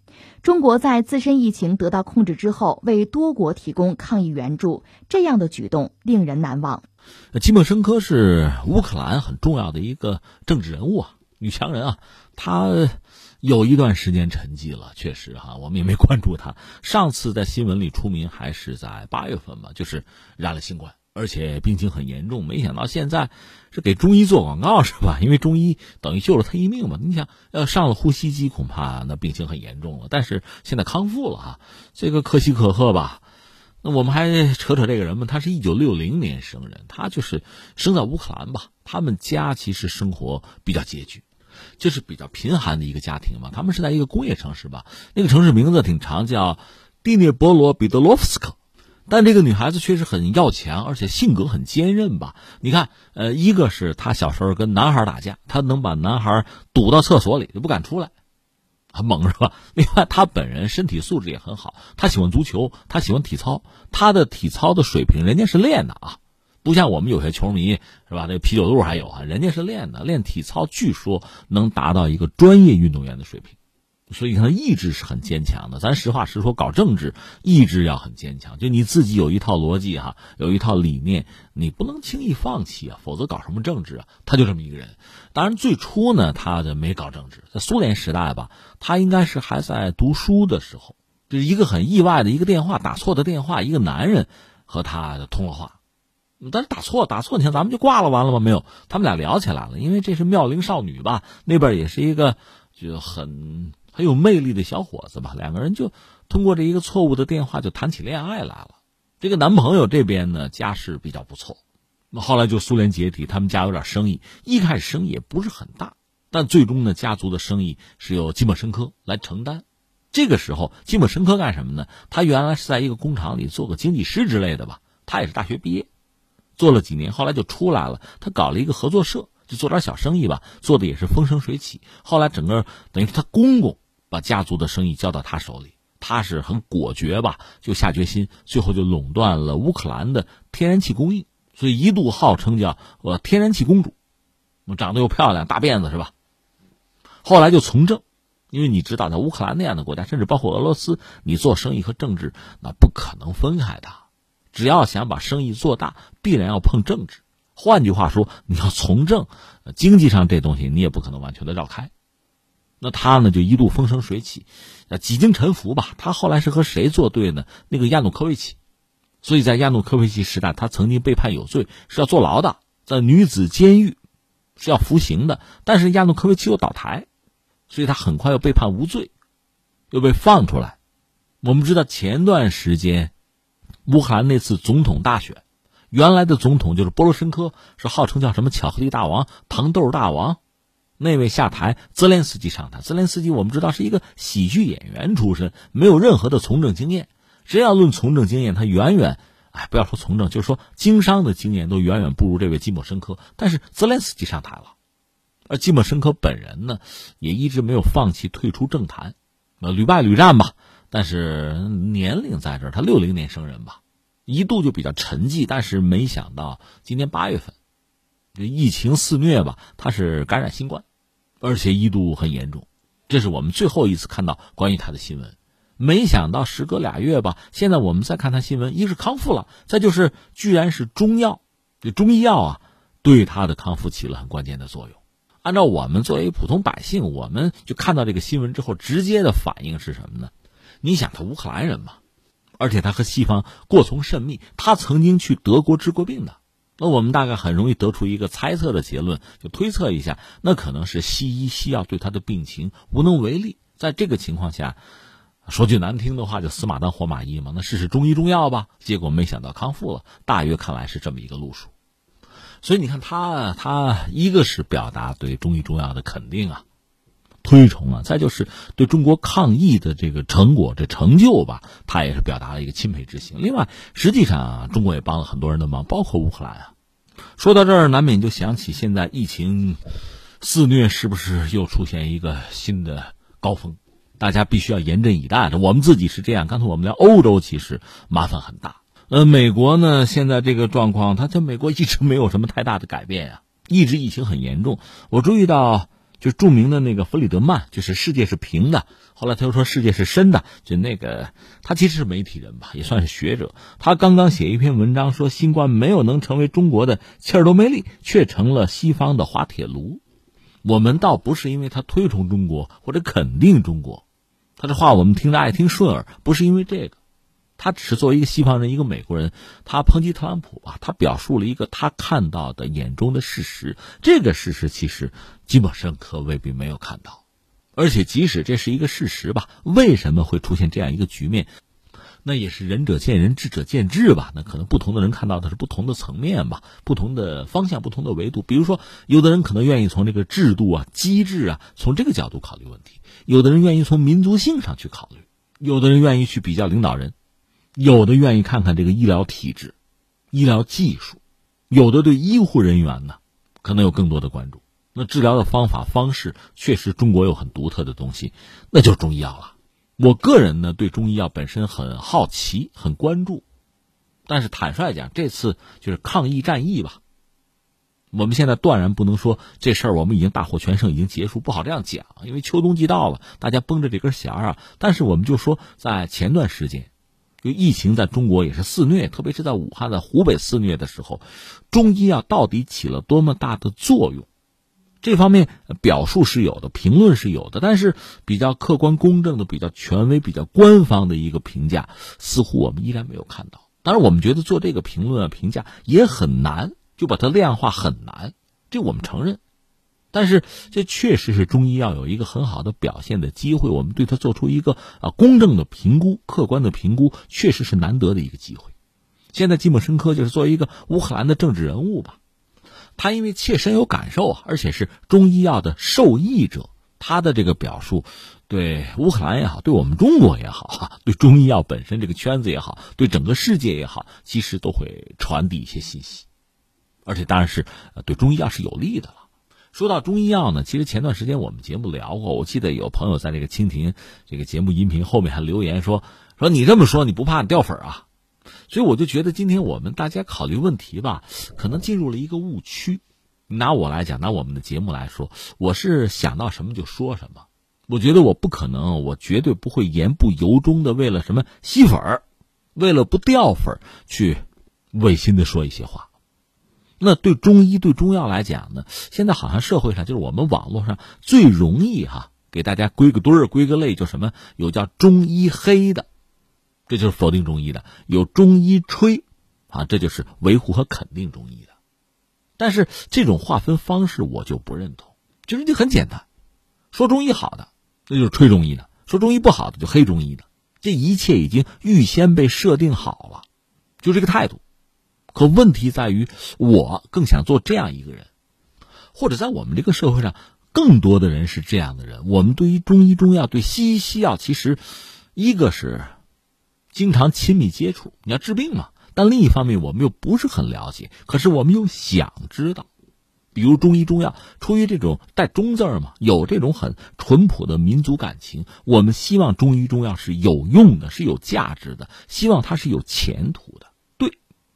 [SPEAKER 3] 中国在自身疫情得到控制之后，为多国提供抗疫援助，这样的举动令人难忘。
[SPEAKER 4] 基莫申科是乌克兰很重要的一个政治人物啊，女强人啊，她有一段时间沉寂了，确实哈，我们也没关注她。上次在新闻里出名还是在八月份吧，就是染了新冠。而且病情很严重，没想到现在是给中医做广告是吧？因为中医等于救了他一命嘛。你想要上了呼吸机，恐怕那病情很严重了。但是现在康复了啊，这个可喜可贺吧？那我们还扯扯这个人吧。他是一九六零年生人，他就是生在乌克兰吧？他们家其实生活比较拮据，就是比较贫寒的一个家庭嘛。他们是在一个工业城市吧？那个城市名字挺长，叫蒂涅波罗彼得罗夫斯克。但这个女孩子确实很要强，而且性格很坚韧吧？你看，呃，一个是她小时候跟男孩打架，她能把男孩堵到厕所里就不敢出来，很猛是吧？另外，她本人身体素质也很好，她喜欢足球，她喜欢体操，她的体操的水平人家是练的啊，不像我们有些球迷是吧？那啤酒肚还有啊，人家是练的，练体操，据说能达到一个专业运动员的水平。所以他意志是很坚强的。咱实话实说，搞政治意志要很坚强。就你自己有一套逻辑哈，有一套理念，你不能轻易放弃啊，否则搞什么政治啊？他就这么一个人。当然最初呢，他就没搞政治。在苏联时代吧，他应该是还在读书的时候，就是一个很意外的一个电话打错的电话，一个男人和他通了话。但是打错打错，你看咱们就挂了，完了吗？没有，他们俩聊起来了，因为这是妙龄少女吧，那边也是一个就很很有魅力的小伙子吧，两个人就通过这一个错误的电话就谈起恋爱来了。这个男朋友这边呢家世比较不错，那后来就苏联解体，他们家有点生意，一开始生意也不是很大，但最终呢家族的生意是由基莫申科来承担。这个时候，基莫申科干什么呢？他原来是在一个工厂里做个经济师之类的吧。他也是大学毕业，做了几年，后来就出来了。他搞了一个合作社，就做点小生意吧，做的也是风生水起。后来整个等于他公公把家族的生意交到他手里，他是很果决吧，就下决心，最后就垄断了乌克兰的天然气供应，所以一度号称叫呃天然气公主，长得又漂亮，大辫子是吧？后来就从政。因为你知道，在乌克兰那样的国家，甚至包括俄罗斯，你做生意和政治那不可能分开的。只要想把生意做大，必然要碰政治。换句话说，你要从政，经济上这东西你也不可能完全的绕开。那他呢，就一度风生水起，几经沉浮吧。他后来是和谁作对呢？那个亚努科维奇。所以在亚努科维奇时代，他曾经被判有罪，是要坐牢的，在女子监狱是要服刑的。但是亚努科维奇又倒台。所以他很快又被判无罪，又被放出来。我们知道前段时间，乌克兰那次总统大选，原来的总统就是波罗申科，是号称叫什么“巧克力大王”“糖豆大王”，那位下台，泽连斯基上台。泽连斯基我们知道是一个喜剧演员出身，没有任何的从政经验。只要论从政经验，他远远，哎，不要说从政，就是说经商的经验都远远不如这位基莫申科。但是泽连斯基上台了。而基莫申科本人呢，也一直没有放弃退出政坛，呃，屡败屡战吧。但是年龄在这儿，他六零年生人吧，一度就比较沉寂。但是没想到今年八月份，这疫情肆虐吧，他是感染新冠，而且一度很严重。这是我们最后一次看到关于他的新闻。没想到时隔俩月吧，现在我们再看他新闻，一是康复了，再就是居然是中药，这中医药啊，对他的康复起了很关键的作用。按照我们作为普通百姓，我们就看到这个新闻之后，直接的反应是什么呢？你想，他乌克兰人嘛，而且他和西方过从甚密，他曾经去德国治过病的，那我们大概很容易得出一个猜测的结论，就推测一下，那可能是西医西药对他的病情无能为力。在这个情况下，说句难听的话，就死马当活马医嘛，那试试中医中药吧。结果没想到康复了，大约看来是这么一个路数。所以你看他，他一个是表达对中医中药的肯定啊、推崇啊，再就是对中国抗疫的这个成果、这成就吧，他也是表达了一个钦佩之情。另外，实际上中国也帮了很多人的忙，包括乌克兰啊。说到这儿，难免就想起现在疫情肆虐，是不是又出现一个新的高峰？大家必须要严阵以待的。我们自己是这样，刚才我们聊欧洲，其实麻烦很大。呃，美国呢，现在这个状况，它在美国一直没有什么太大的改变呀，一直疫情很严重。我注意到，就著名的那个弗里德曼，就是世界是平的，后来他又说世界是深的，就那个他其实是媒体人吧，也算是学者。他刚刚写一篇文章说，新冠没有能成为中国的切尔诺贝利，却成了西方的滑铁卢。我们倒不是因为他推崇中国或者肯定中国，他这话我们听着爱听顺耳，不是因为这个。他只是作为一个西方人，一个美国人，他抨击特朗普吧，他表述了一个他看到的眼中的事实。这个事实其实基本上可未必没有看到，而且即使这是一个事实吧，为什么会出现这样一个局面？那也是仁者见仁，智者见智吧。那可能不同的人看到的是不同的层面吧，不同的方向，不同的维度。比如说，有的人可能愿意从这个制度啊、机制啊，从这个角度考虑问题；有的人愿意从民族性上去考虑；有的人愿意去比较领导人。有的愿意看看这个医疗体制、医疗技术，有的对医护人员呢，可能有更多的关注。那治疗的方法方式，确实中国有很独特的东西，那就是中医药了。我个人呢，对中医药本身很好奇、很关注，但是坦率讲，这次就是抗疫战役吧。我们现在断然不能说这事儿我们已经大获全胜，已经结束，不好这样讲，因为秋冬季到了，大家绷着这根弦儿啊。但是我们就说，在前段时间。就疫情在中国也是肆虐，特别是在武汉、在湖北肆虐的时候，中医药到底起了多么大的作用？这方面表述是有的，评论是有的，但是比较客观公正的、比较权威、比较官方的一个评价，似乎我们依然没有看到。当然，我们觉得做这个评论啊评价也很难，就把它量化很难，这我们承认。但是这确实是中医药有一个很好的表现的机会，我们对它做出一个啊公正的评估、客观的评估，确实是难得的一个机会。现在基本深刻就是作为一个乌克兰的政治人物吧，他因为切身有感受啊，而且是中医药的受益者，他的这个表述，对乌克兰也好，对我们中国也好，哈，对中医药本身这个圈子也好，对整个世界也好，其实都会传递一些信息，而且当然是对中医药是有利的了。说到中医药呢，其实前段时间我们节目聊过，我记得有朋友在这个蜻蜓这个节目音频后面还留言说说你这么说你不怕掉粉啊？所以我就觉得今天我们大家考虑问题吧，可能进入了一个误区。拿我来讲，拿我们的节目来说，我是想到什么就说什么。我觉得我不可能，我绝对不会言不由衷的为了什么吸粉儿，为了不掉粉去违心的说一些话。那对中医、对中药来讲呢？现在好像社会上就是我们网络上最容易哈给大家归个堆儿、归个类，就什么有叫中医黑的，这就是否定中医的；有中医吹，啊，这就是维护和肯定中医的。但是这种划分方式我就不认同，就是就很简单，说中医好的那就是吹中医的，说中医不好的就黑中医的，这一切已经预先被设定好了，就这个态度。可问题在于，我更想做这样一个人，或者在我们这个社会上，更多的人是这样的人。我们对于中医中药、对西医西药，其实一个是经常亲密接触，你要治病嘛。但另一方面，我们又不是很了解，可是我们又想知道。比如中医中药，出于这种带“中”字儿嘛，有这种很淳朴的民族感情，我们希望中医中药是有用的，是有价值的，希望它是有前途的。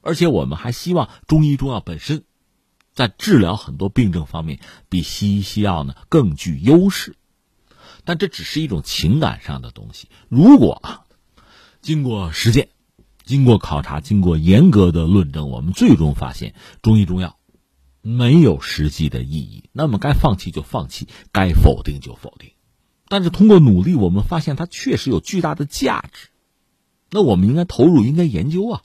[SPEAKER 4] 而且我们还希望中医中药本身，在治疗很多病症方面比西医西药呢更具优势，但这只是一种情感上的东西。如果啊，经过实践、经过考察、经过严格的论证，我们最终发现中医中药没有实际的意义，那么该放弃就放弃，该否定就否定。但是通过努力，我们发现它确实有巨大的价值，那我们应该投入，应该研究啊。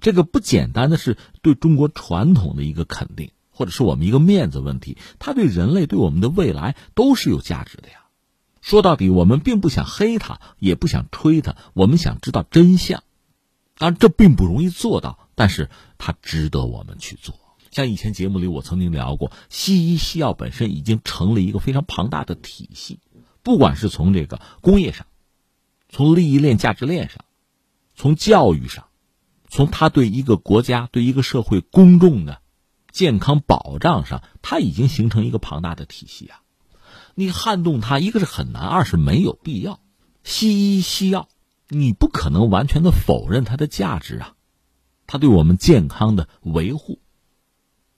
[SPEAKER 4] 这个不简单的是对中国传统的一个肯定，或者是我们一个面子问题。它对人类、对我们的未来都是有价值的呀。说到底，我们并不想黑它，也不想吹它，我们想知道真相。当然，这并不容易做到，但是它值得我们去做。像以前节目里我曾经聊过，西医西药本身已经成了一个非常庞大的体系，不管是从这个工业上，从利益链、价值链上，从教育上。从他对一个国家、对一个社会公众的健康保障上，他已经形成一个庞大的体系啊！你撼动它，一个是很难，二是没有必要。西医西药，你不可能完全的否认它的价值啊！它对我们健康的维护，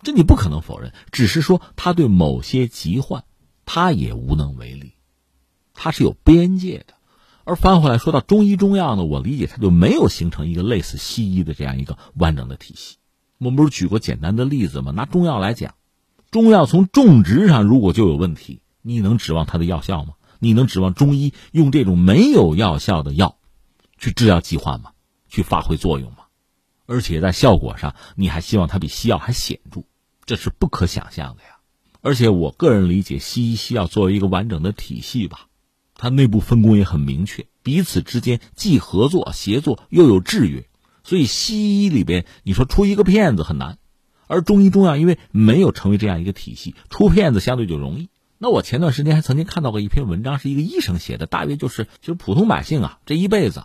[SPEAKER 4] 这你不可能否认。只是说，它对某些疾患，它也无能为力，它是有边界的。而翻回来说到中医中药呢，我理解它就没有形成一个类似西医的这样一个完整的体系。我们不是举过简单的例子吗？拿中药来讲，中药从种植上如果就有问题，你能指望它的药效吗？你能指望中医用这种没有药效的药去治疗疾患吗？去发挥作用吗？而且在效果上，你还希望它比西药还显著？这是不可想象的呀！而且我个人理解，西医西药作为一个完整的体系吧。它内部分工也很明确，彼此之间既合作协作又有制约，所以西医里边你说出一个骗子很难，而中医中药因为没有成为这样一个体系，出骗子相对就容易。那我前段时间还曾经看到过一篇文章，是一个医生写的，大约就是就是普通百姓啊，这一辈子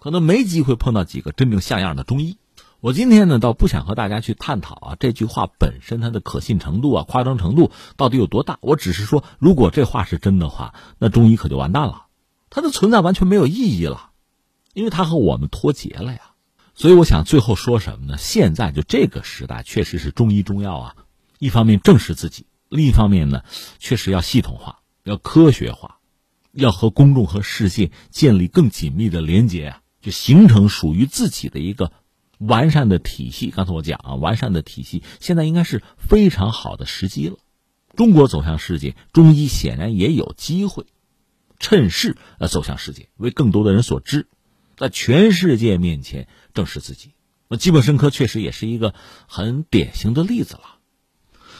[SPEAKER 4] 可能没机会碰到几个真正像样的中医。我今天呢，倒不想和大家去探讨啊这句话本身它的可信程度啊、夸张程度到底有多大。我只是说，如果这话是真的话，那中医可就完蛋了，它的存在完全没有意义了，因为它和我们脱节了呀。所以我想最后说什么呢？现在就这个时代，确实是中医中药啊，一方面正视自己，另一方面呢，确实要系统化、要科学化，要和公众和世界建立更紧密的连接啊，就形成属于自己的一个。完善的体系，刚才我讲啊，完善的体系现在应该是非常好的时机了。中国走向世界，中医显然也有机会趁势呃走向世界，为更多的人所知，在全世界面前正视自己。那基本生科确实也是一个很典型的例子了。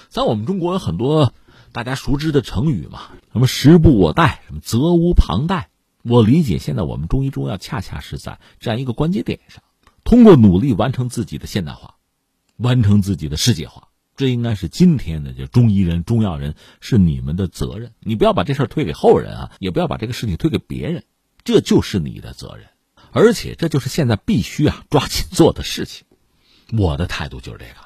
[SPEAKER 4] 在我们中国有很多大家熟知的成语嘛，什么时不我待，什么责无旁贷。我理解，现在我们中医中药恰恰是在这样一个关节点上，通过努力完成自己的现代化，完成自己的世界化。这应该是今天的就中医人、中药人是你们的责任。你不要把这事推给后人啊，也不要把这个事情推给别人，这就是你的责任，而且这就是现在必须啊抓紧做的事情。我的态度就是这个。